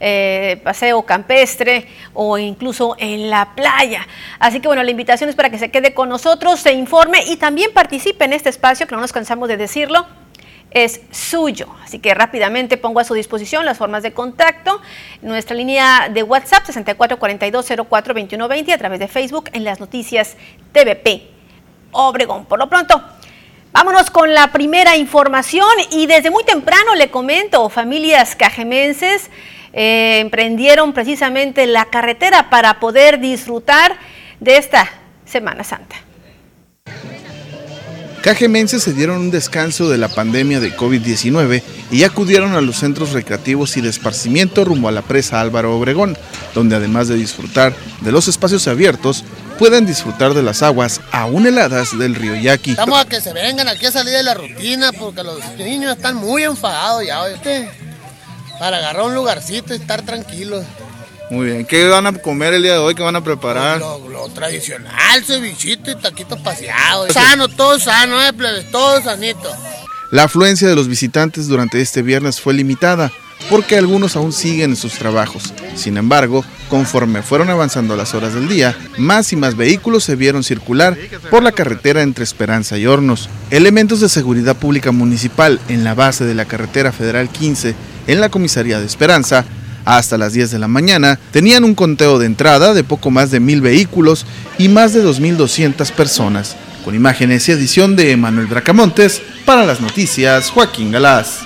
eh, paseo campestre o incluso en la playa. Así que bueno, la invitación es para que se quede con nosotros, se informe y también participe en este espacio, que no nos cansamos de decirlo, es suyo. Así que rápidamente pongo a su disposición las formas de contacto. Nuestra línea de WhatsApp 6442042120 a través de Facebook en las noticias TVP Obregón. Por lo pronto, vámonos con la primera información y desde muy temprano le comento, familias cajemenses eh, emprendieron precisamente la carretera para poder disfrutar de esta Semana Santa. Cajemenses se dieron un descanso de la pandemia de COVID-19 y acudieron a los centros recreativos y de esparcimiento rumbo a la presa Álvaro Obregón, donde además de disfrutar de los espacios abiertos, pueden disfrutar de las aguas aún heladas del río Yaqui. Estamos a que se vengan aquí a salir de la rutina porque los niños están muy enfadados ya, para agarrar un lugarcito y estar tranquilos. Muy bien. ¿Qué van a comer el día de hoy? ¿Qué van a preparar? Lo, tradicional, cevichito y taquitos paseados. Sano, todo sano, eh, plebes, todo sanito. La afluencia de los visitantes durante este viernes fue limitada porque algunos aún siguen en sus trabajos. Sin embargo, conforme fueron avanzando las horas del día, más y más vehículos se vieron circular por la carretera entre Esperanza y Hornos. Elementos de seguridad pública municipal en la base de la carretera federal 15 en la comisaría de Esperanza hasta las 10 de la mañana, tenían un conteo de entrada de poco más de mil vehículos y más de 2.200 personas. Con imágenes y edición de Manuel Bracamontes, para las noticias, Joaquín Galás.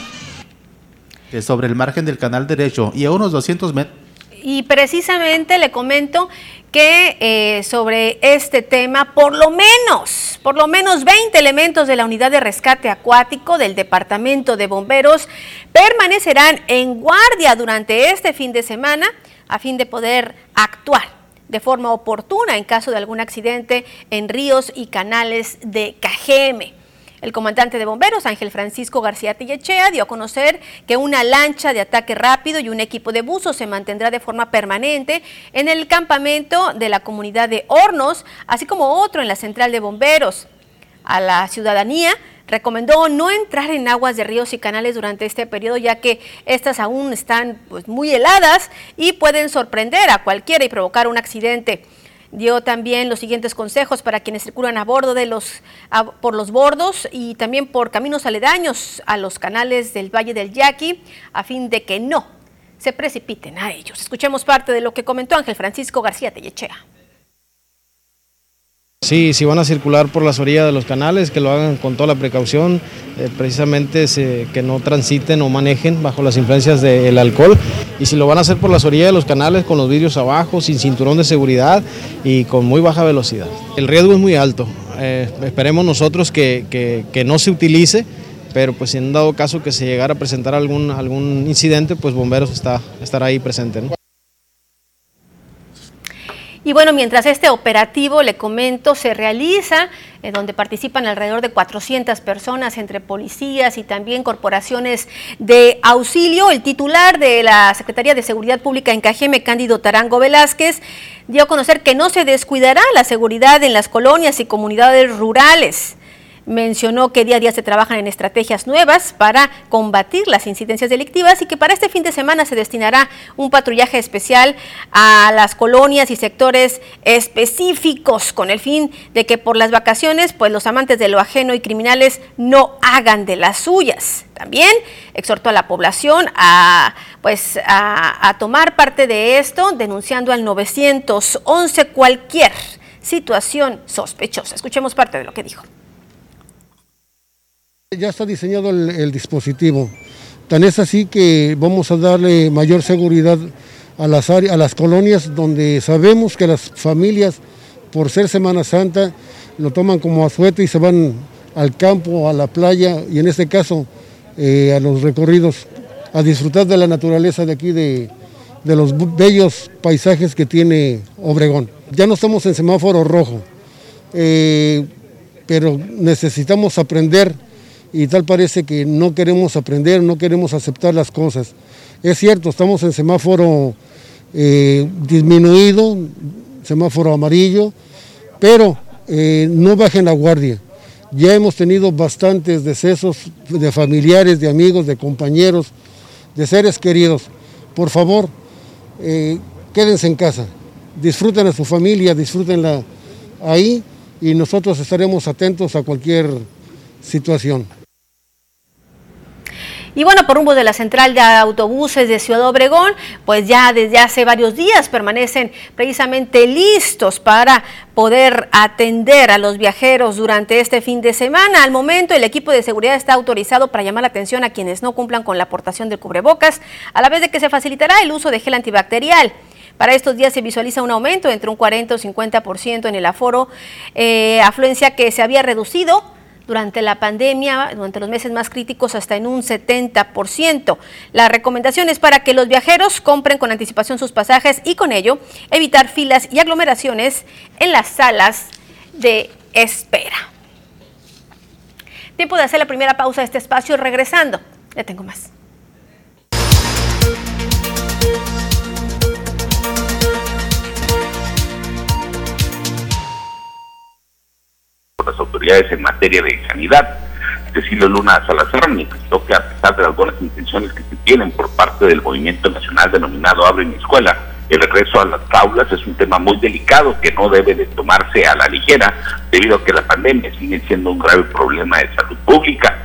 Sobre el margen del canal derecho y a unos 200 metros. Y precisamente le comento que eh, sobre este tema, por lo menos, por lo menos 20 elementos de la unidad de rescate acuático del Departamento de Bomberos permanecerán en guardia durante este fin de semana a fin de poder actuar de forma oportuna en caso de algún accidente en ríos y canales de Cajeme. El comandante de bomberos, Ángel Francisco García Tillechea, dio a conocer que una lancha de ataque rápido y un equipo de buzos se mantendrá de forma permanente en el campamento de la comunidad de Hornos, así como otro en la central de bomberos. A la ciudadanía recomendó no entrar en aguas de ríos y canales durante este periodo, ya que estas aún están pues, muy heladas y pueden sorprender a cualquiera y provocar un accidente. Dio también los siguientes consejos para quienes circulan a bordo de los, por los bordos y también por caminos aledaños a los canales del Valle del Yaqui, a fin de que no se precipiten a ellos. Escuchemos parte de lo que comentó Ángel Francisco García Tellechea. Sí, si van a circular por las orillas de los canales, que lo hagan con toda la precaución, eh, precisamente que no transiten o manejen bajo las influencias del alcohol. Y si lo van a hacer por las orillas de los canales, con los vidrios abajo, sin cinturón de seguridad y con muy baja velocidad. El riesgo es muy alto. Eh, esperemos nosotros que, no se utilice, pero pues en dado caso que se llegara a presentar algún, algún incidente, pues bomberos está, estará ahí presente. Y bueno, mientras este operativo, le comento, se realiza, en donde participan alrededor de 400 personas entre policías y también corporaciones de auxilio, el titular de la Secretaría de Seguridad Pública en Cajeme, Cándido Tarango Velázquez, dio a conocer que no se descuidará la seguridad en las colonias y comunidades rurales mencionó que día a día se trabajan en estrategias nuevas para combatir las incidencias delictivas y que para este fin de semana se destinará un patrullaje especial a las colonias y sectores específicos con el fin de que por las vacaciones pues los amantes de lo ajeno y criminales no hagan de las suyas. También exhortó a la población a pues a, a tomar parte de esto denunciando al 911 cualquier situación sospechosa. Escuchemos parte de lo que dijo. Ya está diseñado el, dispositivo. Tan es así que vamos a darle mayor seguridad a las, a las colonias donde sabemos que las familias, por ser Semana Santa, lo toman como asueto y se van al campo, a la playa y en este caso eh, a los recorridos, a disfrutar de la naturaleza de aquí, de, los bellos paisajes que tiene Obregón. Ya no estamos en semáforo rojo, eh, pero necesitamos aprender y tal parece que no queremos aprender, no queremos aceptar las cosas. Es cierto, estamos en semáforo eh, disminuido, semáforo amarillo, pero eh, no bajen la guardia. Ya hemos tenido bastantes decesos de familiares, de amigos, de compañeros, de seres queridos. por favor, eh, quédense en casa, disfruten a su familia, disfrútenla ahí y nosotros estaremos atentos a cualquier situación. Y bueno, por rumbo de la central de autobuses de Ciudad Obregón, pues ya desde hace varios días permanecen precisamente listos para poder atender a los viajeros durante este fin de semana. Al momento, el equipo de seguridad está autorizado para llamar la atención a quienes no cumplan con la aportación del cubrebocas, a la vez de que se facilitará el uso de gel antibacterial. Para estos días se visualiza un aumento entre un 40 o 50% en el aforo, eh, afluencia que se había reducido durante la pandemia, durante los meses más críticos, hasta en un 70%. La recomendación es para que los viajeros compren con anticipación sus pasajes y con ello evitar filas y aglomeraciones en las salas de espera. Tiempo de hacer la primera pausa de este espacio. Regresando, le tengo más. Las autoridades en materia de sanidad. Cecilio Luna Salazar manifestó que a pesar de las buenas intenciones que se tienen por parte del movimiento nacional denominado Abre mi Escuela, el regreso a las aulas es un tema muy delicado que no debe de tomarse a la ligera debido a que la pandemia sigue siendo un grave problema de salud pública.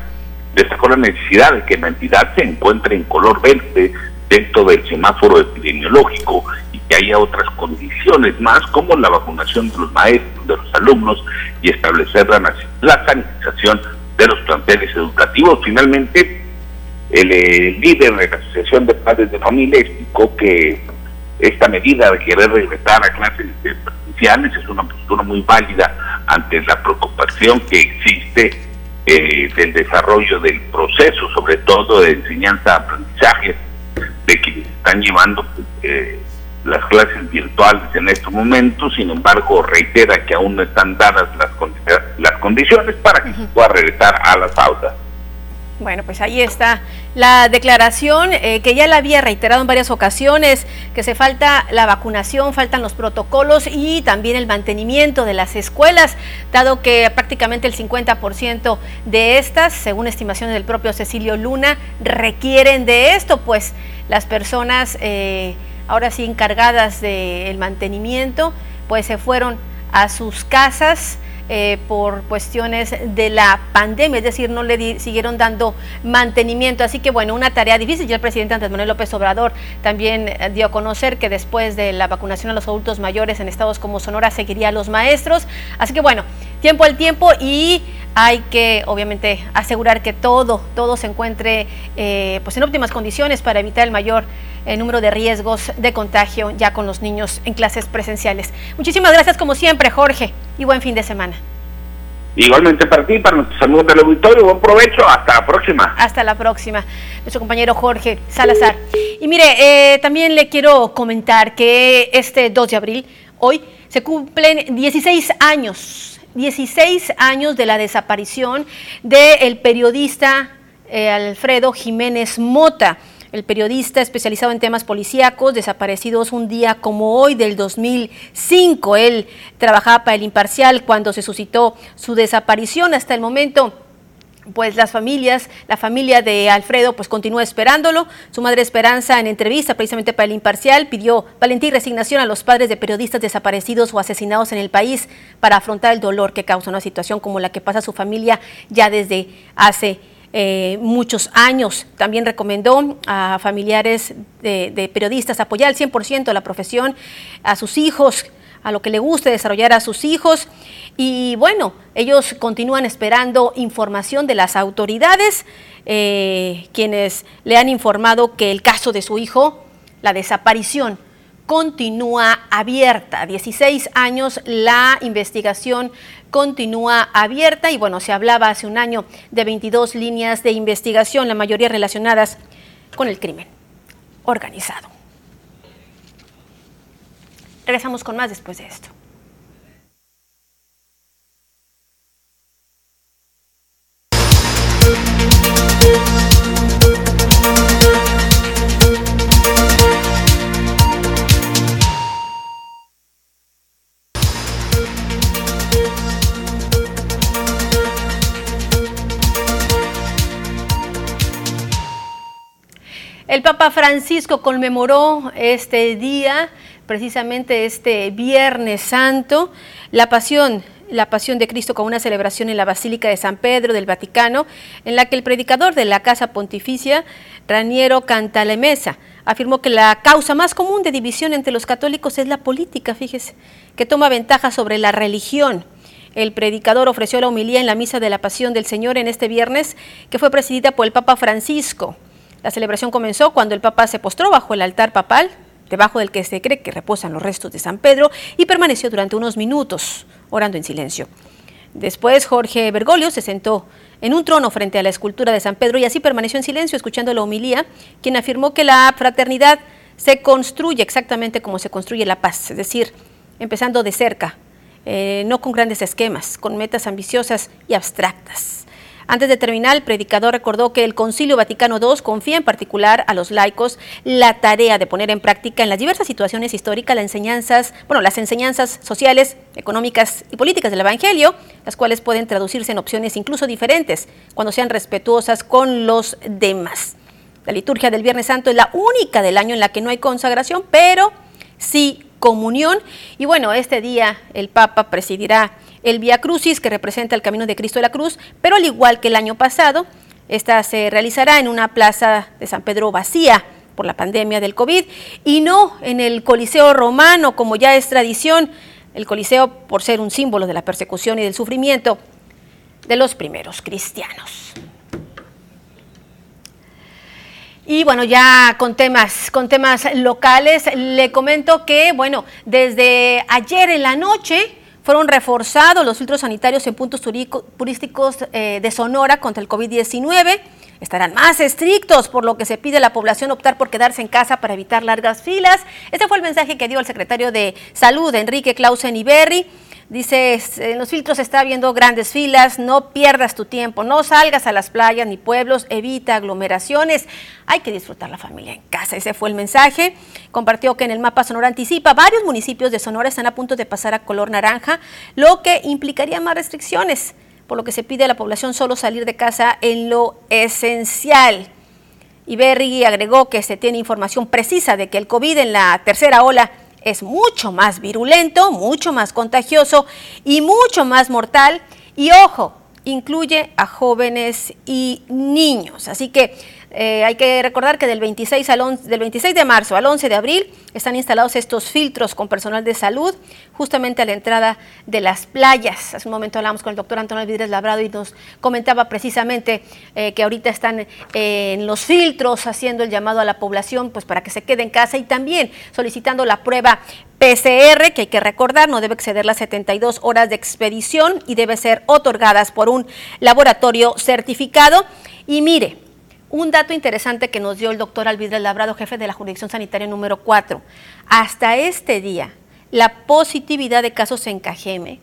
Destacó la necesidad de que la entidad se encuentre en color verde dentro del semáforo epidemiológico que haya otras condiciones más como la vacunación de los maestros, de los alumnos y establecer la, la sanitización de los planteles educativos. Finalmente, el, eh, líder de la Asociación de Padres de Familia explicó que esta medida de querer regresar a clases presenciales es una postura muy válida ante la preocupación que existe eh, del desarrollo del proceso, sobre todo de enseñanza-aprendizaje, de quienes están llevando eh, las clases virtuales en estos momentos, sin embargo reitera que aún no están dadas las, las condiciones para que se pueda regresar a las aulas. Bueno, pues ahí está la declaración eh, que ya la había reiterado en varias ocasiones, que se falta la vacunación, faltan los protocolos y también el mantenimiento de las escuelas, dado que prácticamente el 50% de estas, según estimaciones del propio Cecilio Luna, requieren de esto, pues las personas... Eh, ahora sí encargadas del mantenimiento, pues se fueron a sus casas eh, por cuestiones de la pandemia, es decir, no le siguieron dando mantenimiento. Así que bueno, una tarea difícil. Ya el presidente Andrés Manuel López Obrador también eh, dio a conocer que después de la vacunación a los adultos mayores en estados como Sonora seguiría a los maestros. Así que bueno, tiempo al tiempo y hay que obviamente asegurar que todo, todo se encuentre eh, pues en óptimas condiciones para evitar el mayor el número de riesgos de contagio ya con los niños en clases presenciales. Muchísimas gracias como siempre, Jorge, y buen fin de semana. Igualmente para ti, para nuestros amigos del auditorio, buen provecho, hasta la próxima. Hasta la próxima, nuestro compañero Jorge Salazar. Y mire, eh, también le quiero comentar que este 2 de abril, hoy, se cumplen 16 años, 16 años de la desaparición del periodista eh, Alfredo Jiménez Mota el periodista especializado en temas policíacos, desaparecidos un día como hoy del 2005. Él trabajaba para el Imparcial cuando se suscitó su desaparición. Hasta el momento pues las familias, la familia de Alfredo pues continúa esperándolo. Su madre Esperanza en entrevista precisamente para el Imparcial pidió valentía y resignación a los padres de periodistas desaparecidos o asesinados en el país para afrontar el dolor que causa una situación como la que pasa su familia ya desde hace eh, muchos años. También recomendó a familiares de, periodistas apoyar al 100% a la profesión, a sus hijos, a lo que le guste desarrollar a sus hijos. Y bueno, ellos continúan esperando información de las autoridades, eh, quienes le han informado que el caso de su hijo, la desaparición, continúa abierta. 16 años la investigación continúa abierta y bueno, se hablaba hace un año de 22 líneas de investigación, la mayoría relacionadas con el crimen organizado. Regresamos con más después de esto. El Papa Francisco conmemoró este día precisamente este Viernes Santo, la pasión la Pasión de Cristo con una celebración en la Basílica de San Pedro del Vaticano, en la que el predicador de la Casa Pontificia, Raniero Cantalemesa, afirmó que la causa más común de división entre los católicos es la política, fíjese, que toma ventaja sobre la religión. El predicador ofreció la homilía en la Misa de la Pasión del Señor en este viernes, que fue presidida por el Papa Francisco. La celebración comenzó cuando el Papa se postró bajo el altar papal, debajo del que se cree que reposan los restos de San Pedro, y permaneció durante unos minutos, orando en silencio. Después Jorge Bergoglio se sentó en un trono frente a la escultura de San Pedro y así permaneció en silencio escuchando la homilía, quien afirmó que la fraternidad se construye exactamente como se construye la paz, es decir, empezando de cerca, eh, no con grandes esquemas, con metas ambiciosas y abstractas. Antes de terminar, el predicador recordó que el Concilio Vaticano II confía en particular a los laicos la tarea de poner en práctica en las diversas situaciones históricas las enseñanzas, bueno, las enseñanzas sociales, económicas y políticas del Evangelio, las cuales pueden traducirse en opciones incluso diferentes cuando sean respetuosas con los demás. La liturgia del Viernes Santo es la única del año en la que no hay consagración, pero sí comunión. Y bueno, este día el Papa presidirá el Via Crucis, que representa el camino de Cristo de la Cruz, pero al igual que el año pasado, esta se realizará en una plaza de San Pedro vacía por la pandemia del COVID y no en el Coliseo romano, como ya es tradición, el Coliseo por ser un símbolo de la persecución y del sufrimiento de los primeros cristianos. Y bueno, ya con temas, con temas locales, le comento que, bueno, desde ayer en la noche fueron reforzados los filtros sanitarios en puntos turísticos eh, de Sonora contra el COVID-19. Estarán más estrictos, por lo que se pide a la población optar por quedarse en casa para evitar largas filas. Este fue el mensaje que dio el secretario de Salud, Enrique Clausen Iberri. Dice, en los filtros está habiendo grandes filas, no pierdas tu tiempo, no salgas a las playas ni pueblos, evita aglomeraciones, hay que disfrutar la familia en casa. Ese fue el mensaje. Compartió que en el mapa Sonora anticipa, varios municipios de Sonora están a punto de pasar a color naranja, lo que implicaría más restricciones, por lo que se pide a la población solo salir de casa en lo esencial. Iberri agregó que se tiene información precisa de que el COVID en la tercera ola es mucho más virulento, mucho más contagioso y mucho más mortal. Y ojo, incluye a jóvenes y niños. Así que eh, hay que recordar que del 26, al del 26 de marzo al 11 de abril están instalados estos filtros con personal de salud justamente a la entrada de las playas. Hace un momento hablamos con el doctor Antonio Vidres Labrado y nos comentaba precisamente eh, que ahorita están eh, en los filtros haciendo el llamado a la población pues para que se quede en casa y también solicitando la prueba PCR, que hay que recordar, no debe exceder las 72 horas de expedición y debe ser otorgadas por un laboratorio certificado. Y mire, un dato interesante que nos dio el doctor Alvidre Labrado, jefe de la jurisdicción sanitaria número 4. Hasta este día, la positividad de casos en Cajeme,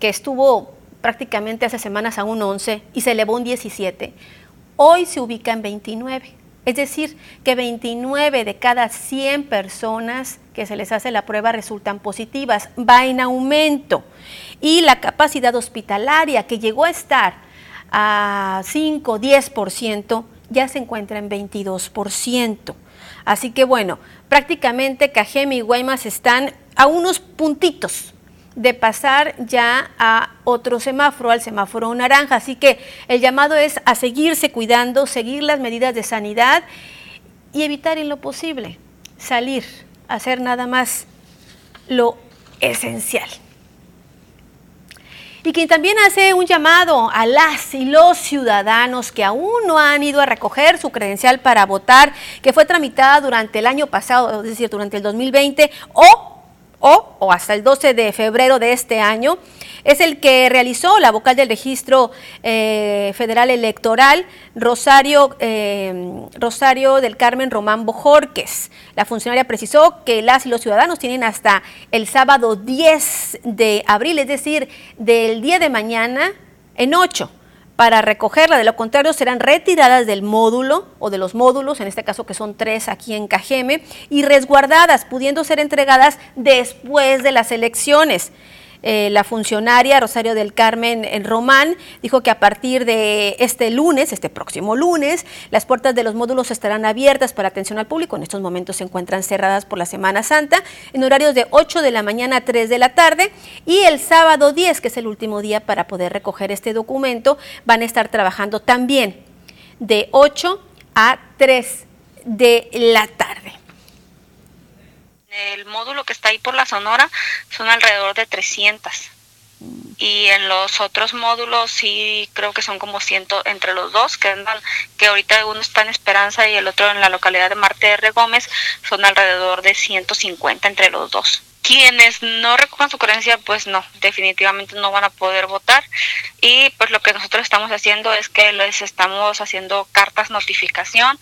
que estuvo prácticamente hace semanas a un 11 y se elevó un 17, hoy se ubica en 29. Es decir, que 29 de cada 100 personas que se les hace la prueba resultan positivas, va en aumento. Y la capacidad hospitalaria que llegó a estar a 5, 10%, ya se encuentra en 22%. Así que bueno, prácticamente Cajeme y Guaymas están a unos puntitos de pasar ya a otro semáforo, al semáforo naranja. Así que el llamado es a seguirse cuidando, seguir las medidas de sanidad y evitar en lo posible salir, hacer nada más lo esencial y quien también hace un llamado a las y los ciudadanos que aún no han ido a recoger su credencial para votar, que fue tramitada durante el año pasado, es decir, durante el 2020 o o, o, hasta el 12 de febrero de este año, es el que realizó la vocal del registro eh, federal electoral, Rosario, eh, Rosario del Carmen Román Bojorques. La funcionaria precisó que las y los ciudadanos tienen hasta el sábado 10 de abril, es decir, del día de mañana en 8 para recogerla, de lo contrario serán retiradas del módulo o de los módulos, en este caso que son tres aquí en Cajeme, y resguardadas, pudiendo ser entregadas después de las elecciones. Eh, la funcionaria Rosario del Carmen en Román dijo que a partir de este lunes, este próximo lunes, las puertas de los módulos estarán abiertas para atención al público. En estos momentos se encuentran cerradas por la Semana Santa en horarios de 8 de la mañana a 3 de la tarde y el sábado 10, que es el último día para poder recoger este documento, van a estar trabajando también de 8 a 3 de la tarde. El módulo que está ahí por la Sonora son alrededor de 300. Y en los otros módulos sí creo que son como ciento entre los dos, que andan, que ahorita uno está en Esperanza y el otro en la localidad de Marte R. Gómez, son alrededor de 150 entre los dos. Quienes no recojan su creencia, pues no, definitivamente no van a poder votar. Y pues lo que nosotros estamos haciendo es que les estamos haciendo cartas notificación,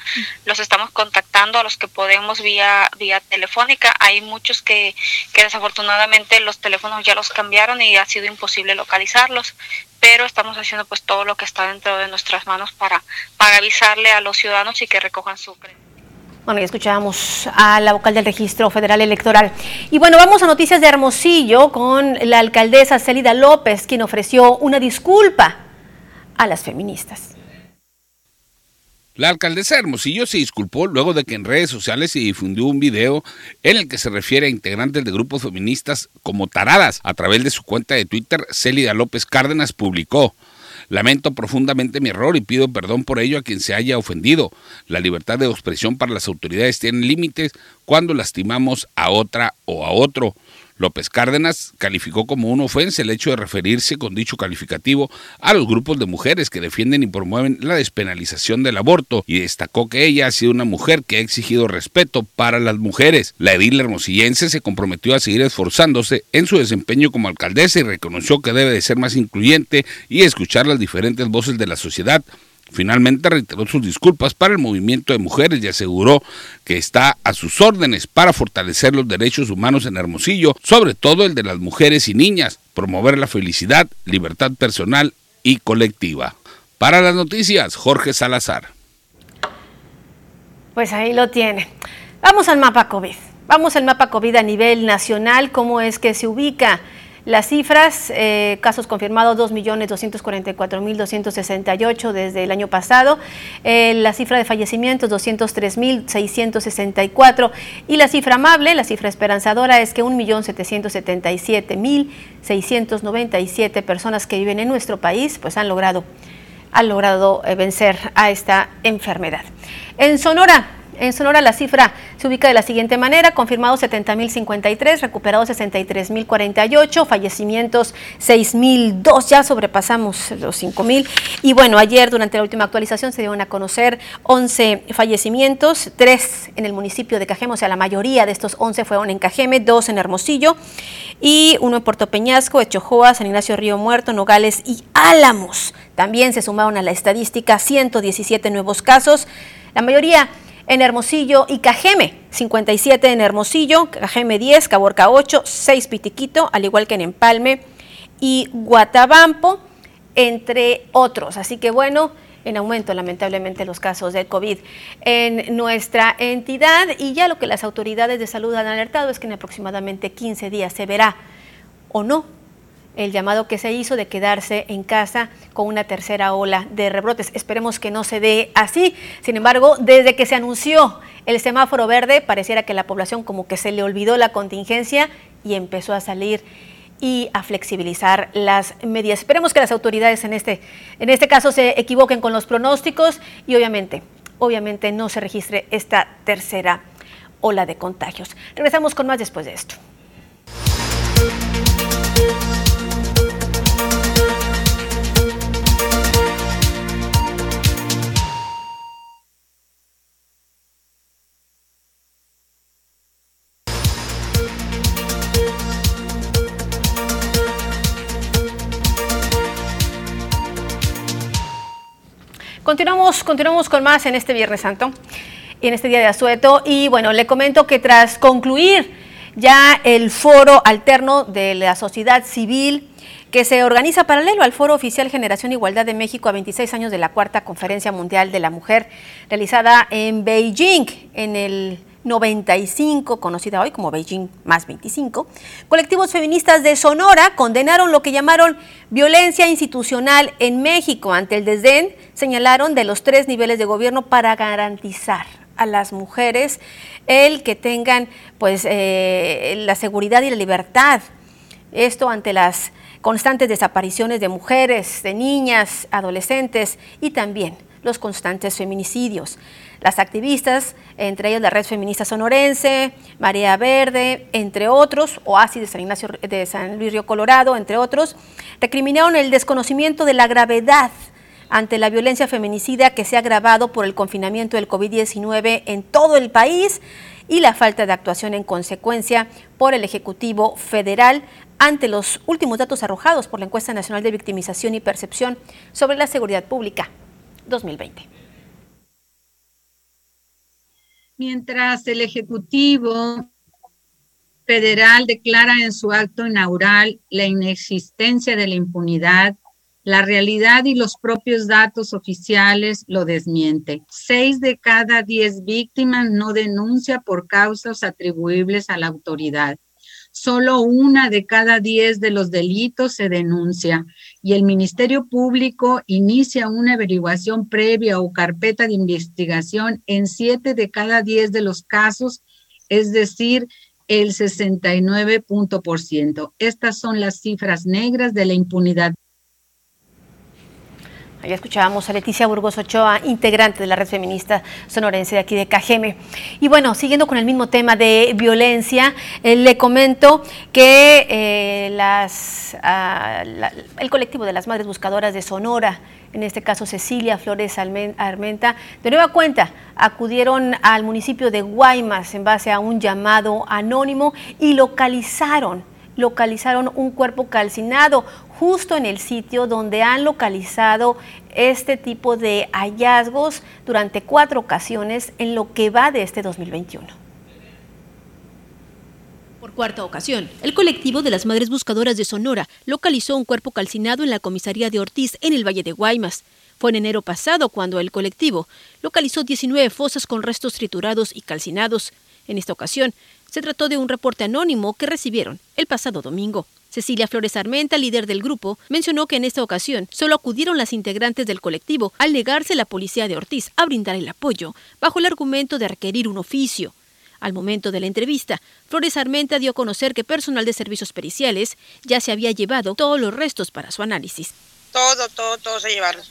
los estamos contactando a los que podemos vía, vía telefónica. Hay muchos que, que desafortunadamente los teléfonos ya los cambiaron y ha sido imposible localizarlos pero estamos haciendo pues todo lo que está dentro de nuestras manos para, para avisarle a los ciudadanos y que recojan su creencia. Bueno, ya escuchábamos a la vocal del Registro Federal Electoral. Y bueno, vamos a noticias de Hermosillo con la alcaldesa Celida López, quien ofreció una disculpa a las feministas. La alcaldesa de Hermosillo se disculpó luego de que en redes sociales se difundió un video en el que se refiere a integrantes de grupos feministas como taradas. A través de su cuenta de Twitter, Celida López Cárdenas publicó Lamento profundamente mi error y pido perdón por ello a quien se haya ofendido. La libertad de expresión para las autoridades tiene límites cuando lastimamos a otra o a otro. López Cárdenas calificó como una ofensa el hecho de referirse con dicho calificativo a los grupos de mujeres que defienden y promueven la despenalización del aborto y destacó que ella ha sido una mujer que ha exigido respeto para las mujeres. La edil hermosillense se comprometió a seguir esforzándose en su desempeño como alcaldesa y reconoció que debe de ser más incluyente y escuchar las diferentes voces de la sociedad Finalmente reiteró sus disculpas para el movimiento de mujeres y aseguró que está a sus órdenes para fortalecer los derechos humanos en Hermosillo, sobre todo el de las mujeres y niñas, promover la felicidad, libertad personal y colectiva. Para las noticias, Jorge Salazar. Pues ahí lo tiene. Vamos al mapa COVID. Vamos al mapa COVID a nivel nacional, cómo es que se ubica las cifras, eh, casos confirmados 2.244.268 desde el año pasado, eh, la cifra de fallecimientos 203.664 y la cifra amable, la cifra esperanzadora es que 1.777.697 personas que viven en nuestro país pues han logrado, han logrado eh, vencer a esta enfermedad. En Sonora, en Sonora la cifra se ubica de la siguiente manera, confirmados 70.053, recuperados 63.048, fallecimientos 6.002, ya sobrepasamos los 5.000. Y bueno, ayer durante la última actualización se dieron a conocer 11 fallecimientos, 3 en el municipio de Cajeme, o sea, la mayoría de estos 11 fueron en Cajeme, 2 en Hermosillo y uno en Puerto Peñasco, Echojoa, San Ignacio Río Muerto, Nogales y Álamos. También se sumaron a la estadística 117 nuevos casos, la mayoría en Hermosillo y Cajeme, 57 en Hermosillo, Cajeme 10, Caborca 8, 6 Pitiquito, al igual que en Empalme y Guatabampo, entre otros. Así que bueno, en aumento lamentablemente los casos de COVID en nuestra entidad y ya lo que las autoridades de salud han alertado es que en aproximadamente 15 días se verá o no el llamado que se hizo de quedarse en casa con una tercera ola de rebrotes. Esperemos que no se dé así. Sin embargo, desde que se anunció el semáforo verde, pareciera que la población como que se le olvidó la contingencia y empezó a salir y a flexibilizar las medidas. Esperemos que las autoridades en este, en este caso se equivoquen con los pronósticos y obviamente, obviamente no se registre esta tercera ola de contagios. Regresamos con más después de esto. Continuamos, continuamos con más en este Viernes Santo y en este día de asueto. Y bueno, le comento que tras concluir ya el foro alterno de la sociedad civil que se organiza paralelo al Foro Oficial Generación Igualdad de México a 26 años de la Cuarta Conferencia Mundial de la Mujer, realizada en Beijing, en el 95, conocida hoy como Beijing más 25, colectivos feministas de Sonora condenaron lo que llamaron violencia institucional en México ante el desdén, señalaron de los tres niveles de gobierno para garantizar a las mujeres el que tengan pues eh, la seguridad y la libertad. Esto ante las constantes desapariciones de mujeres, de niñas, adolescentes y también los constantes feminicidios. Las activistas, entre ellas la Red Feminista Sonorense, Marea Verde, entre otros, Oasis de San Ignacio de San Luis Río Colorado, entre otros, recriminaron el desconocimiento de la gravedad ante la violencia feminicida que se ha agravado por el confinamiento del COVID-19 en todo el país y la falta de actuación en consecuencia por el Ejecutivo Federal ante los últimos datos arrojados por la Encuesta Nacional de Victimización y Percepción sobre la Seguridad Pública 2020. Mientras el Ejecutivo Federal declara en su acto inaugural la inexistencia de la impunidad, la realidad y los propios datos oficiales lo desmiente. Seis de cada diez víctimas no denuncia por causas atribuibles a la autoridad. Solo una de cada diez de los delitos se denuncia y el Ministerio Público inicia una averiguación previa o carpeta de investigación en siete de cada diez de los casos, es decir, el 69%. Estas son las cifras negras de la impunidad. Allá escuchábamos a Leticia Burgos Ochoa, integrante de la red feminista sonorense de aquí de Cajeme. Y bueno, siguiendo con el mismo tema de violencia, eh, le comento que eh, las, ah, el colectivo de las Madres Buscadoras de Sonora, en este caso Cecilia Flores Armenta, de nueva cuenta acudieron al municipio de Guaymas en base a un llamado anónimo y localizaron localizaron un cuerpo calcinado justo en el sitio donde han localizado este tipo de hallazgos durante cuatro ocasiones en lo que va de este 2021. Por cuarta ocasión, el colectivo de las Madres Buscadoras de Sonora localizó un cuerpo calcinado en la comisaría de Ortiz en el Valle de Guaymas. Fue en enero pasado cuando el colectivo localizó 19 fosas con restos triturados y calcinados. En esta ocasión, se trató de un reporte anónimo que recibieron el pasado domingo. Cecilia Flores Armenta, líder del grupo, mencionó que en esta ocasión solo acudieron las integrantes del colectivo al negarse la policía de Ortiz a brindar el apoyo, bajo el argumento de requerir un oficio. Al momento de la entrevista, Flores Armenta dio a conocer que personal de servicios periciales ya se había llevado todos los restos para su análisis. Todo, todo, todo se llevaron.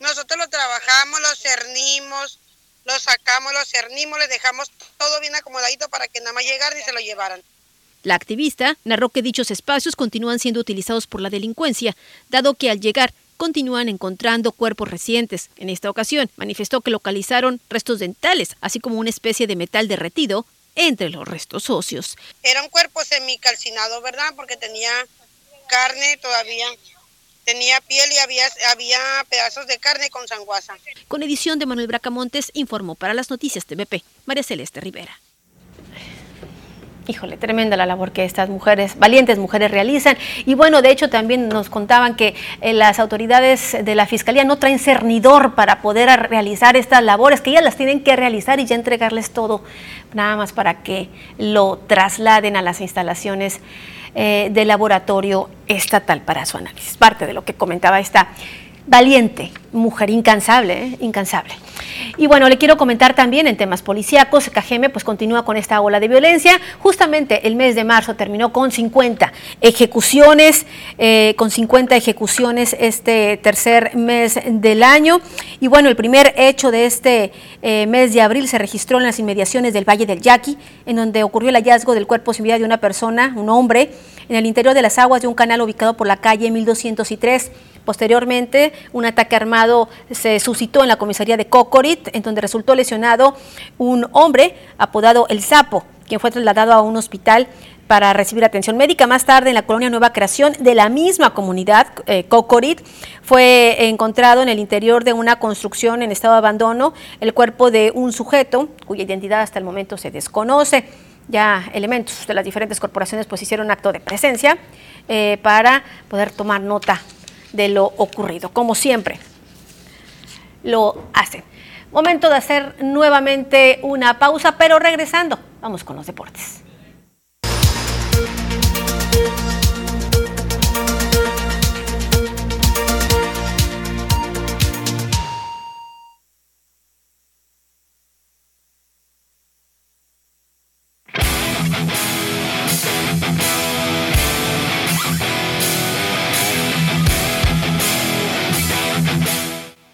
Nosotros lo trabajamos, lo cernimos, lo sacamos, lo cernimos, le dejamos todo bien acomodadito para que nada más llegaran y se lo llevaran. La activista narró que dichos espacios continúan siendo utilizados por la delincuencia, dado que al llegar continúan encontrando cuerpos recientes. En esta ocasión, manifestó que localizaron restos dentales, así como una especie de metal derretido entre los restos óseos. Era un cuerpo semicalcinado, ¿verdad? Porque tenía carne todavía tenía piel y había, había pedazos de carne con sanguaza. Con edición de Manuel Bracamontes, informó para las noticias TVP, María Celeste Rivera. Híjole, tremenda la labor que estas mujeres, valientes mujeres realizan. Y bueno, de hecho también nos contaban que eh, las autoridades de la Fiscalía no traen cernidor para poder realizar estas labores, que ellas las tienen que realizar y ya entregarles todo, nada más para que lo trasladen a las instalaciones eh, del laboratorio estatal para su análisis. Parte de lo que comentaba esta valiente, mujer incansable, ¿eh? incansable. Y bueno, le quiero comentar también en temas policíacos, Cajeme pues continúa con esta ola de violencia. Justamente el mes de marzo terminó con 50 ejecuciones, eh, con 50 ejecuciones este tercer mes del año. Y bueno, el primer hecho de este eh, mes de abril se registró en las inmediaciones del Valle del Yaqui, en donde ocurrió el hallazgo del cuerpo sin vida de una persona, un hombre, en el interior de las aguas de un canal ubicado por la calle 1203. Posteriormente, un ataque armado se suscitó en la comisaría de Cocorit, en donde resultó lesionado un hombre apodado El Sapo, quien fue trasladado a un hospital para recibir atención médica. Más tarde, en la colonia Nueva Creación de la misma comunidad, eh, Cocorit, fue encontrado en el interior de una construcción en estado de abandono el cuerpo de un sujeto cuya identidad hasta el momento se desconoce. Ya elementos de las diferentes corporaciones pues hicieron acto de presencia eh, para poder tomar nota de lo ocurrido, como siempre lo hacen. Momento de hacer nuevamente una pausa, pero regresando, vamos con los deportes.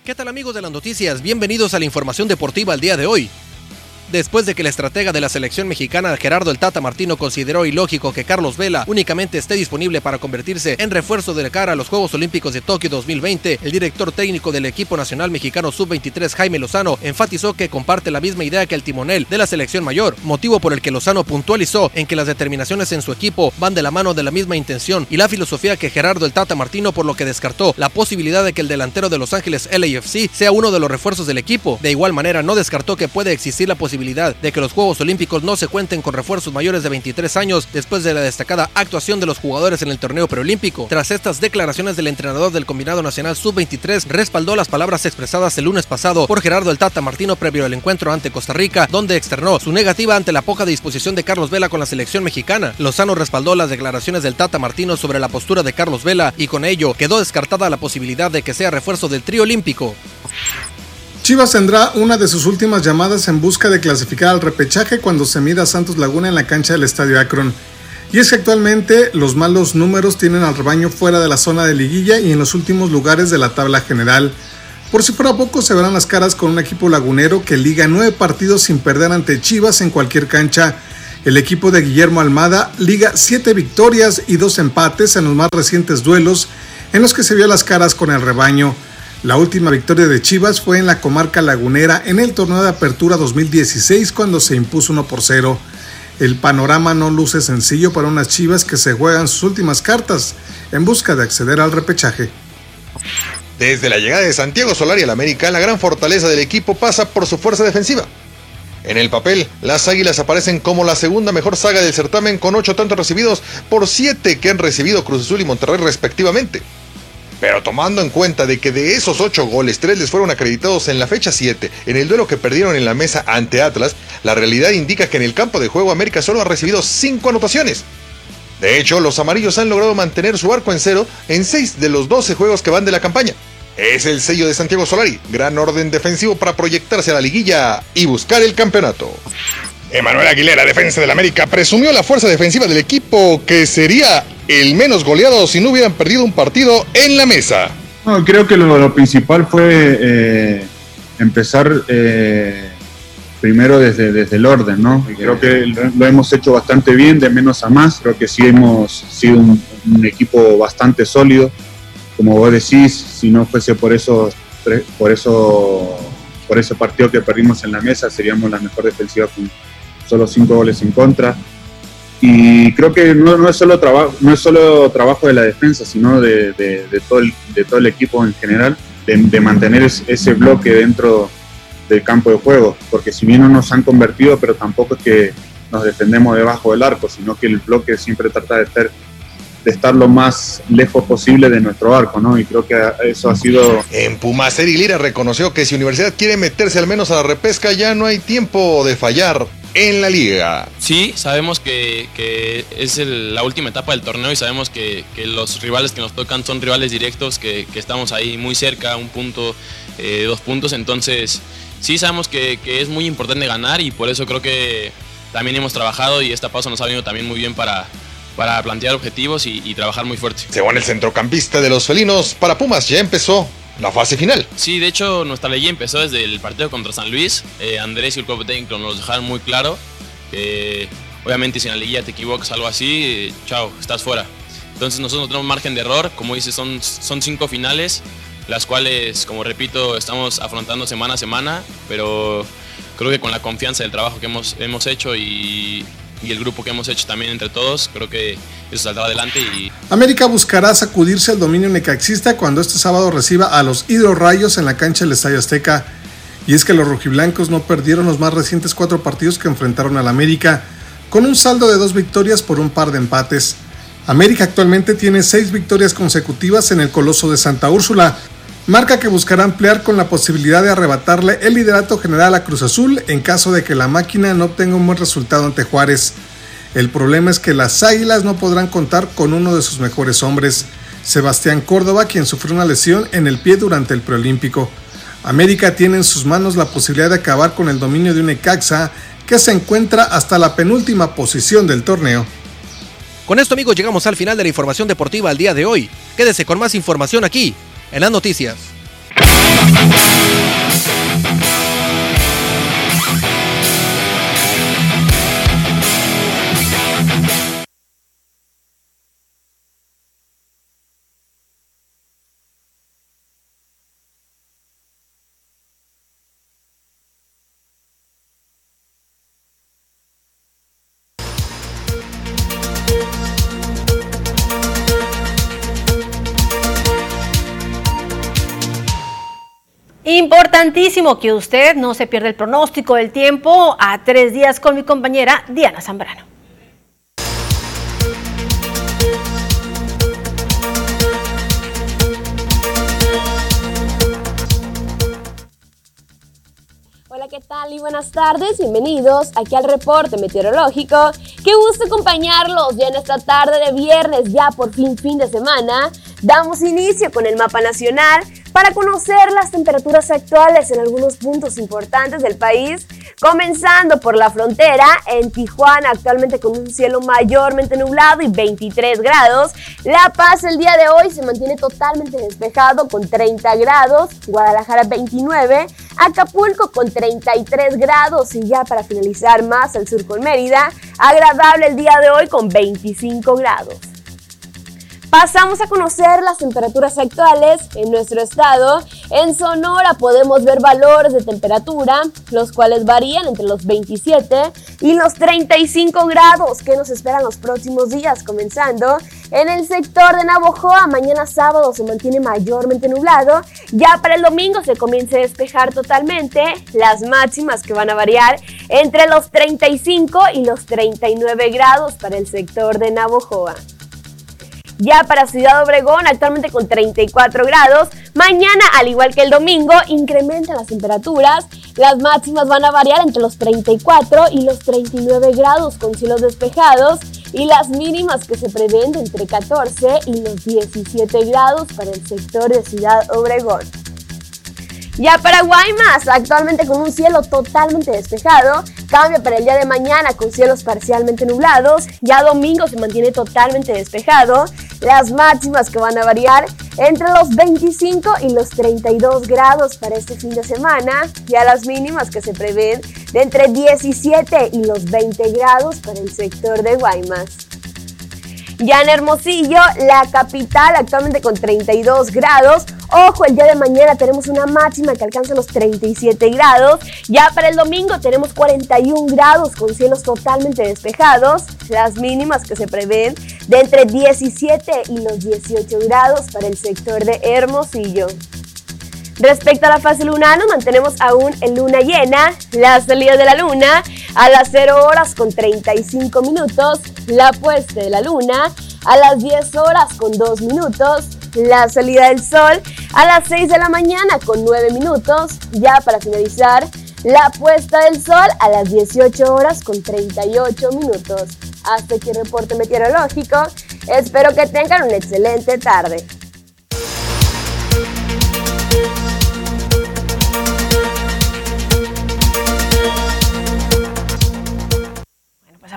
¿Qué tal amigos de las noticias? Bienvenidos a la información deportiva al día de hoy. Después de que la estratega de la selección mexicana Gerardo el Tata Martino consideró ilógico que Carlos Vela únicamente esté disponible para convertirse en refuerzo de cara a los Juegos Olímpicos de Tokio 2020, el director técnico del equipo nacional mexicano sub-23 Jaime Lozano enfatizó que comparte la misma idea que el timonel de la selección mayor, motivo por el que Lozano puntualizó en que las determinaciones en su equipo van de la mano de la misma intención y la filosofía que Gerardo el Tata Martino, por lo que descartó la posibilidad de que el delantero de Los Ángeles LAFC sea uno de los refuerzos del equipo. De igual manera, no descartó que puede existir la posibilidad de que los Juegos Olímpicos no se cuenten con refuerzos mayores de 23 años después de la destacada actuación de los jugadores en el torneo preolímpico. Tras estas declaraciones del entrenador del Combinado Nacional Sub-23, respaldó las palabras expresadas el lunes pasado por Gerardo el Tata Martino previo al encuentro ante Costa Rica, donde externó su negativa ante la poca disposición de Carlos Vela con la selección mexicana. Lozano respaldó las declaraciones del Tata Martino sobre la postura de Carlos Vela y con ello quedó descartada la posibilidad de que sea refuerzo del trío olímpico. Chivas tendrá una de sus últimas llamadas en busca de clasificar al repechaje cuando se mida Santos Laguna en la cancha del Estadio Akron. Y es que actualmente los malos números tienen al rebaño fuera de la zona de liguilla y en los últimos lugares de la tabla general. Por si fuera poco, se verán las caras con un equipo lagunero que liga nueve partidos sin perder ante Chivas en cualquier cancha. El equipo de Guillermo Almada liga siete victorias y dos empates en los más recientes duelos en los que se vio las caras con el rebaño. La última victoria de Chivas fue en la comarca lagunera en el torneo de apertura 2016 cuando se impuso 1 por 0. El panorama no luce sencillo para unas Chivas que se juegan sus últimas cartas en busca de acceder al repechaje. Desde la llegada de Santiago Solari al América, la gran fortaleza del equipo pasa por su fuerza defensiva. En el papel, las Águilas aparecen como la segunda mejor saga del certamen con 8 tantos recibidos por 7 que han recibido Cruz Azul y Monterrey respectivamente. Pero tomando en cuenta de que de esos 8 goles, 3 les fueron acreditados en la fecha 7, en el duelo que perdieron en la mesa ante Atlas, la realidad indica que en el campo de juego América solo ha recibido 5 anotaciones. De hecho, los amarillos han logrado mantener su arco en cero en 6 de los 12 juegos que van de la campaña. Es el sello de Santiago Solari, gran orden defensivo para proyectarse a la liguilla y buscar el campeonato. Emanuel Aguilera, defensa del América, presumió la fuerza defensiva del equipo que sería el menos goleado si no hubieran perdido un partido en la mesa. No, creo que lo, principal fue eh, empezar eh, primero desde, desde el orden, ¿no? Creo que lo hemos hecho bastante bien, de menos a más. Creo que sí hemos sido un, equipo bastante sólido. Como vos decís, si no fuese por eso, por eso, por ese partido que perdimos en la mesa, seríamos la mejor defensiva solo cinco goles en contra. Y creo que no, es, solo trabajo, no es solo trabajo de la defensa, sino de, todo, el, de todo el equipo en general, de, mantener ese bloque dentro del campo de juego, porque si bien no nos han convertido, pero tampoco es que nos defendemos debajo del arco, sino que el bloque siempre trata de estar, de estar lo más lejos posible de nuestro arco, ¿no? Y creo que eso ha sido... En Pumas, Lira reconoció que si Universidad quiere meterse al menos a la repesca, ya no hay tiempo de fallar en la liga. Sí, sabemos que, es la última etapa del torneo y sabemos que, los rivales que nos tocan son rivales directos, que, estamos ahí muy cerca, un punto, eh, dos puntos, entonces sí sabemos que, es muy importante ganar y por eso creo que también hemos trabajado y esta pausa nos ha venido también muy bien para, para plantear objetivos y, y trabajar muy fuerte. Según el centrocampista de los felinos, para Pumas ya empezó la fase final. Sí, de hecho nuestra ley empezó desde el partido contra San Luis. Eh, Andrés y el cuerpo técnico nos dejaron muy claro obviamente si en la liguilla te equivocas algo así, chao, estás fuera. Entonces nosotros no tenemos margen de error, como dices, son, son cinco finales, las cuales, como repito, estamos afrontando semana a semana, pero creo que con la confianza del trabajo que hemos, hemos hecho y, y el grupo que hemos hecho también entre todos, creo que eso saldrá adelante. Y... América buscará sacudirse el dominio necaxista cuando este sábado reciba a los hidrorrayos en la cancha del Estadio Azteca. Y es que los rojiblancos no perdieron los más recientes cuatro partidos que enfrentaron al América, con un saldo de dos victorias por un par de empates. América actualmente tiene seis victorias consecutivas en el Coloso de Santa Úrsula, marca que buscará ampliar con la posibilidad de arrebatarle el liderato general a Cruz Azul en caso de que la máquina no obtenga un buen resultado ante Juárez. El problema es que las Águilas no podrán contar con uno de sus mejores hombres, Sebastián Córdoba, quien sufrió una lesión en el pie durante el preolímpico. América tiene en sus manos la posibilidad de acabar con el dominio de un Necaxa que se encuentra hasta la penúltima posición del torneo. Con esto amigos llegamos al final de la información deportiva al día de hoy. Quédese con más información aquí, en las noticias. Importantísimo que usted no se pierda el pronóstico del tiempo a tres días con mi compañera Diana Zambrano. Hola, ¿qué tal? Y buenas tardes, bienvenidos aquí al reporte meteorológico. Qué gusto acompañarlos ya en esta tarde de viernes, ya por fin fin de semana. Damos inicio con el mapa nacional para conocer las temperaturas actuales en algunos puntos importantes del país, comenzando por la frontera, en Tijuana actualmente con un cielo mayormente nublado y 23 grados, La Paz el día de hoy se mantiene totalmente despejado con 30 grados, Guadalajara 29, Acapulco con 33 grados y ya para finalizar más al sur con Mérida, agradable el día de hoy con 25 grados. Pasamos a conocer las temperaturas actuales en nuestro estado. En Sonora podemos ver valores de temperatura, los cuales varían entre los 27 y los 35 grados que nos esperan los próximos días, comenzando en el sector de Navojoa. Mañana sábado se mantiene mayormente nublado. Ya para el domingo se comienza a despejar totalmente. Las máximas que van a variar entre los 35 y los 39 grados para el sector de Navojoa. Ya para Ciudad Obregón, actualmente con 34 grados. Mañana, al igual que el domingo, incrementan las temperaturas. Las máximas van a variar entre los 34 y los 39 grados con cielos despejados. Y las mínimas que se prevén entre 14 y los 17 grados para el sector de Ciudad Obregón. Ya para Guaymas, actualmente con un cielo totalmente despejado, cambia para el día de mañana con cielos parcialmente nublados, ya domingo se mantiene totalmente despejado, las máximas que van a variar entre los 25 y los 32 grados para este fin de semana, ya las mínimas que se prevén de entre 17 y los 20 grados para el sector de Guaymas. Ya en Hermosillo, la capital actualmente con 32 grados. Ojo, el día de mañana tenemos una máxima que alcanza los 37 grados. Ya para el domingo tenemos 41 grados con cielos totalmente despejados. Las mínimas que se prevén de entre 17 y los 18 grados para el sector de Hermosillo. Respecto a la fase lunar, nos mantenemos aún en luna llena. La salida de la luna a las 0 horas con 35 minutos. La puesta de la luna a las 10 horas con 2 minutos. La salida del sol a las 6 de la mañana con 9 minutos. Ya para finalizar, la puesta del sol a las 18 horas con 38 minutos. Hasta aquí el reporte meteorológico. Espero que tengan una excelente tarde.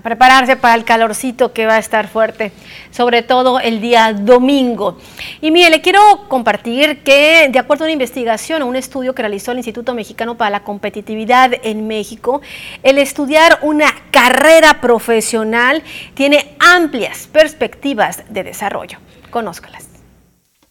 Prepararse para el calorcito que va a estar fuerte, sobre todo el día domingo. Y mire, le quiero compartir que de acuerdo a una investigación, a un estudio que realizó el Instituto Mexicano para la Competitividad en México, el estudiar una carrera profesional tiene amplias perspectivas de desarrollo. Conózcalas.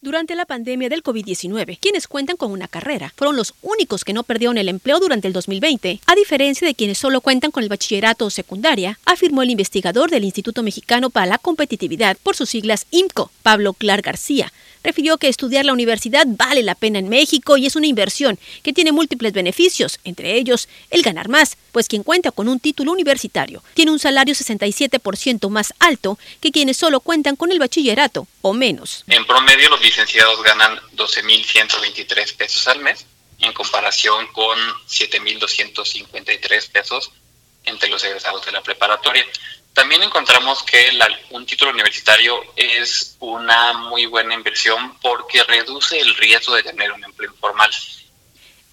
Durante la pandemia del COVID-19, quienes cuentan con una carrera fueron los únicos que no perdieron el empleo durante el 2020, a diferencia de quienes solo cuentan con el bachillerato o secundaria, afirmó el investigador del Instituto Mexicano para la Competitividad, por sus siglas IMCO, Pablo Clar García. Refirió que estudiar la universidad vale la pena en México y es una inversión que tiene múltiples beneficios, entre ellos el ganar más, pues quien cuenta con un título universitario tiene un salario 67% más alto que quienes solo cuentan con el bachillerato o menos. En promedio los licenciados ganan 12.123 pesos al mes en comparación con 7.253 pesos entre los egresados de la preparatoria. También encontramos que un título universitario es una muy buena inversión porque reduce el riesgo de tener un empleo informal.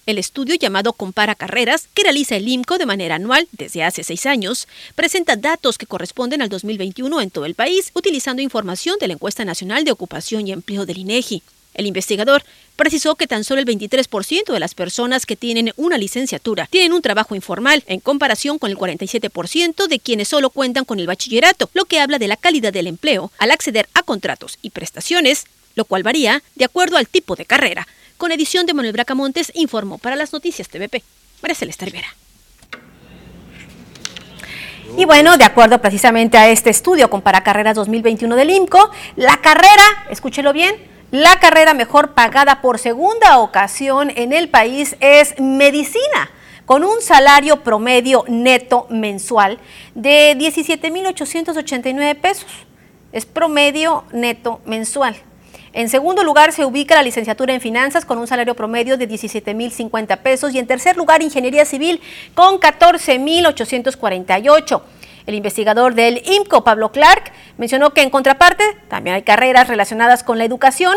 El estudio llamado Compara Carreras, que realiza el IMCO de manera anual desde hace seis años, presenta datos que corresponden al 2021 en todo el país, utilizando información de la Encuesta Nacional de Ocupación y Empleo del INEGI. El investigador precisó que tan solo el 23% de las personas que tienen una licenciatura tienen un trabajo informal, en comparación con el 47% de quienes solo cuentan con el bachillerato, lo que habla de la calidad del empleo al acceder a contratos y prestaciones, lo cual varía de acuerdo al tipo de carrera. Con edición de Manuel Bracamontes, informó para las noticias TVP. María Celeste Rivera. Y bueno, de acuerdo precisamente a este estudio con para carreras 2021 del IMCO, la carrera, escúchelo bien, la carrera mejor pagada por segunda ocasión en el país es medicina, con un salario promedio neto mensual de 17.889 pesos. Es promedio neto mensual. En segundo lugar se ubica la licenciatura en finanzas con un salario promedio de 17.050 pesos y en tercer lugar ingeniería civil con 14.848. El investigador del IMCO, Pablo Clark, mencionó que en contraparte también hay carreras relacionadas con la educación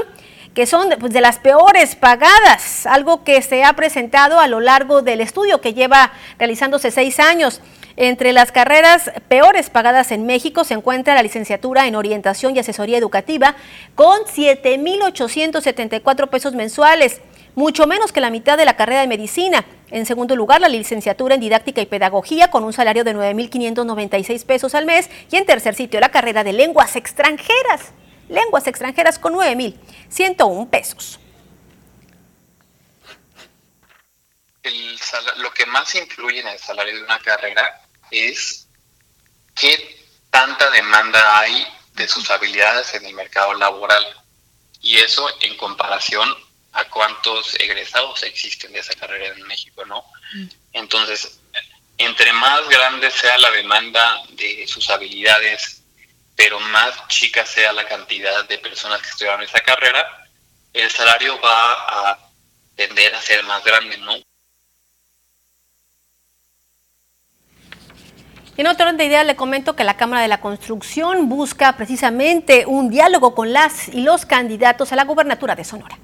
que son pues, de las peores pagadas, algo que se ha presentado a lo largo del estudio que lleva realizándose seis años. Entre las carreras peores pagadas en México se encuentra la licenciatura en orientación y asesoría educativa con 7.874 pesos mensuales, mucho menos que la mitad de la carrera de medicina. En segundo lugar, la licenciatura en didáctica y pedagogía con un salario de 9.596 pesos al mes. Y en tercer sitio, la carrera de lenguas extranjeras, lenguas extranjeras con 9.101 pesos. lo que más influye en el salario de una carrera es qué tanta demanda hay de sus habilidades en el mercado laboral. Y eso en comparación a cuántos egresados existen de esa carrera en México, ¿no? Mm. Entonces, entre más grande sea la demanda de sus habilidades, pero más chica sea la cantidad de personas que estudian esa carrera, el salario va a tender a ser más grande, ¿no? En otro orden de ideas le comento que la Cámara de la Construcción busca precisamente un diálogo con las y los candidatos a la gubernatura de Sonora.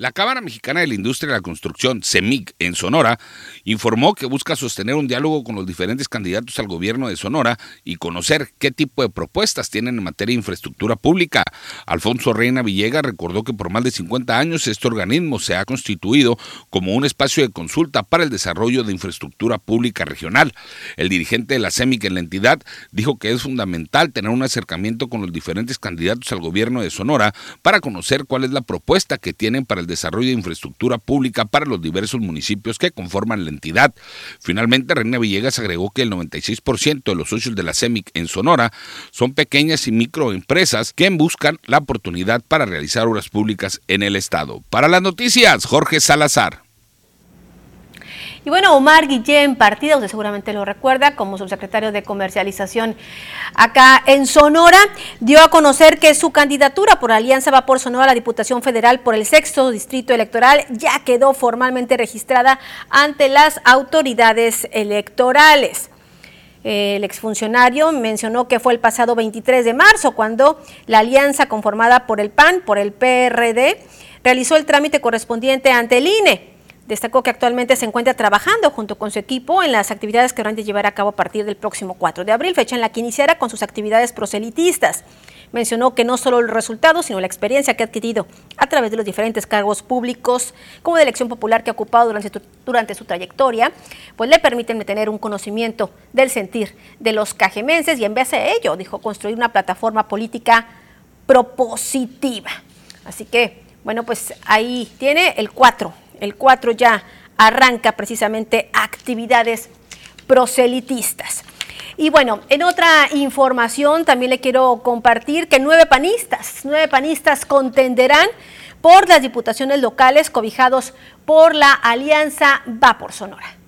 La Cámara Mexicana de la Industria de la Construcción, CEMIC, en Sonora, informó que busca sostener un diálogo con los diferentes candidatos al gobierno de Sonora y conocer qué tipo de propuestas tienen en materia de infraestructura pública. Alfonso Reina Villegas recordó que por más de 50 años este organismo se ha constituido como un espacio de consulta para el desarrollo de infraestructura pública regional. El dirigente de la CEMIC en la entidad dijo que es fundamental tener un acercamiento con los diferentes candidatos al gobierno de Sonora para conocer cuál es la propuesta que tienen para el desarrollo de infraestructura pública para los diversos municipios que conforman la entidad. Finalmente, Reina Villegas agregó que el 96% de los socios de la CEMIC en Sonora son pequeñas y microempresas que buscan la oportunidad para realizar obras públicas en el Estado. Para las noticias, Jorge Salazar. Y bueno, Omar Guillén Partida, usted seguramente lo recuerda, como subsecretario de Comercialización acá en Sonora, dio a conocer que su candidatura por Alianza Va por Sonora a la Diputación Federal por el sexto distrito electoral ya quedó formalmente registrada ante las autoridades electorales. El exfuncionario mencionó que fue el pasado 23 de marzo cuando la alianza conformada por el PAN, por el PRD, realizó el trámite correspondiente ante el INE. Destacó que actualmente se encuentra trabajando junto con su equipo en las actividades que a llevar a cabo a partir del próximo 4 de abril, fecha en la que iniciará con sus actividades proselitistas. Mencionó que no solo el resultado, sino la experiencia que ha adquirido a través de los diferentes cargos públicos, como de elección popular que ha ocupado durante, durante su trayectoria, pues le permiten tener un conocimiento del sentir de los cajemenses y en vez de ello, dijo, construir una plataforma política propositiva. Así que, bueno, pues ahí tiene el 4 el 4 ya arranca precisamente actividades proselitistas. Y bueno, en otra información también le quiero compartir que nueve panistas, nueve panistas contenderán por las diputaciones locales cobijados por la alianza Va por Sonora.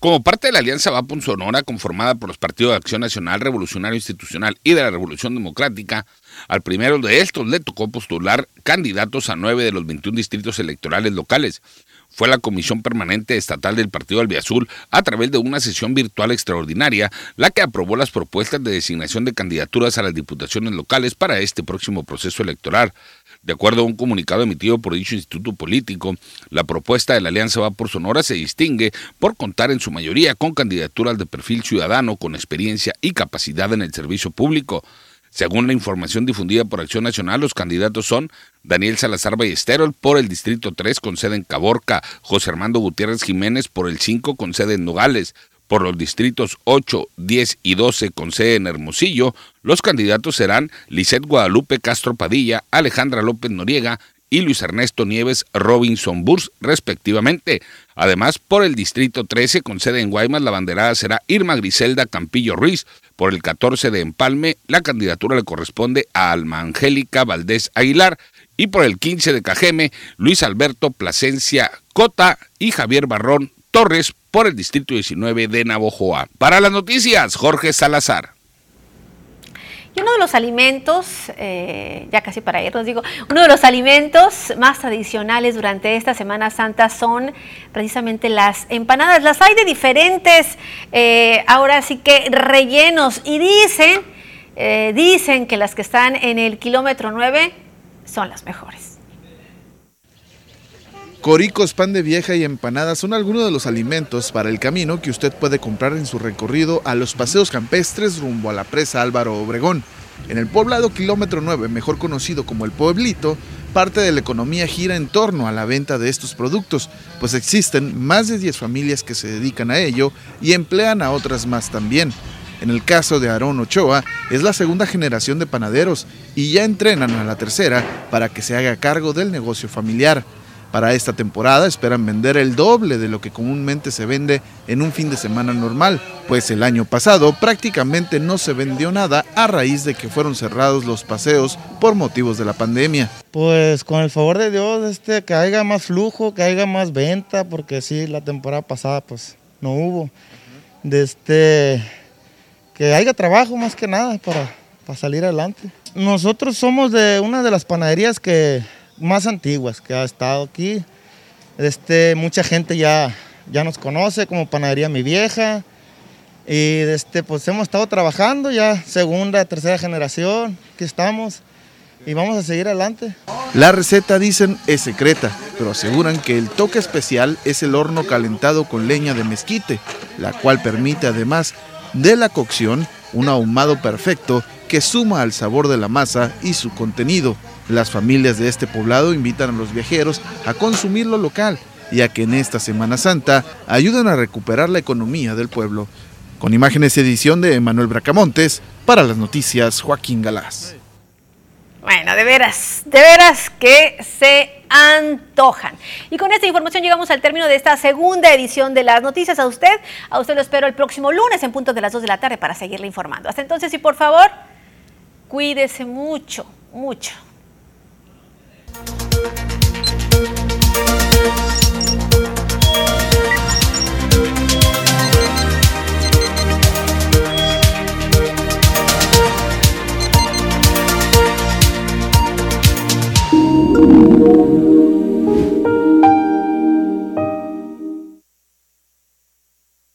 Como parte de la Alianza Va Sonora, conformada por los partidos de Acción Nacional, Revolucionario Institucional y de la Revolución Democrática, al primero de estos le tocó postular candidatos a nueve de los 21 distritos electorales locales. Fue la Comisión Permanente Estatal del Partido Albiazul, a través de una sesión virtual extraordinaria, la que aprobó las propuestas de designación de candidaturas a las diputaciones locales para este próximo proceso electoral. De acuerdo a un comunicado emitido por dicho instituto político, la propuesta de la Alianza Va por Sonora se distingue por contar en su mayoría con candidaturas de perfil ciudadano con experiencia y capacidad en el servicio público. Según la información difundida por Acción Nacional, los candidatos son Daniel Salazar Ballesteros por el Distrito 3 con sede en Caborca, José Armando Gutiérrez Jiménez por el 5 con sede en Nogales, por los distritos 8, 10 y 12 con sede en Hermosillo, los candidatos serán Lisette Guadalupe Castro Padilla, Alejandra López Noriega y Luis Ernesto Nieves Robinson Burs, respectivamente. Además, por el Distrito 13, con sede en Guaymas, la banderada será Irma Griselda Campillo Ruiz. Por el 14 de Empalme, la candidatura le corresponde a Alma Angélica Valdés Aguilar. Y por el 15 de Cajeme, Luis Alberto Plasencia Cota y Javier Barrón Torres por el Distrito 19 de Navojoa. Para las noticias, Jorge Salazar. Y uno de los alimentos, eh, ya casi para irnos digo, uno de los alimentos más tradicionales durante esta Semana Santa son precisamente las empanadas. Las hay de diferentes, eh, ahora sí que rellenos. Y dicen, eh, dicen que las que están en el kilómetro 9 son las mejores. Coricos, pan de vieja y empanadas son algunos de los alimentos para el camino que usted puede comprar en su recorrido a los paseos campestres rumbo a la presa Álvaro Obregón. En el poblado kilómetro 9, mejor conocido como el pueblito, parte de la economía gira en torno a la venta de estos productos, pues existen más de 10 familias que se dedican a ello y emplean a otras más también. En el caso de Aarón Ochoa, es la segunda generación de panaderos y ya entrenan a la tercera para que se haga cargo del negocio familiar. Para esta temporada esperan vender el doble de lo que comúnmente se vende en un fin de semana normal, pues el año pasado prácticamente no se vendió nada a raíz de que fueron cerrados los paseos por motivos de la pandemia. Pues con el favor de Dios, este, que haya más flujo, que haya más venta, porque sí, la temporada pasada pues no hubo. De este, que haya trabajo más que nada para, para salir adelante. Nosotros somos de una de las panaderías que más antiguas que ha estado aquí. Este, mucha gente ya, ya nos conoce como Panadería Mi Vieja. Y este, pues hemos estado trabajando ya segunda, tercera generación, aquí estamos y vamos a seguir adelante. La receta dicen es secreta, pero aseguran que el toque especial es el horno calentado con leña de mezquite, la cual permite además de la cocción un ahumado perfecto que suma al sabor de la masa y su contenido. Las familias de este poblado invitan a los viajeros a consumir lo local, ya que en esta Semana Santa ayudan a recuperar la economía del pueblo. Con imágenes y edición de Manuel Bracamontes, para las noticias Joaquín Galás. Bueno, de veras, de veras que se antojan. Y con esta información llegamos al término de esta segunda edición de las noticias. A usted, a usted lo espero el próximo lunes en punto de las 2 de la tarde para seguirle informando. Hasta entonces y por favor, cuídese mucho, mucho. Música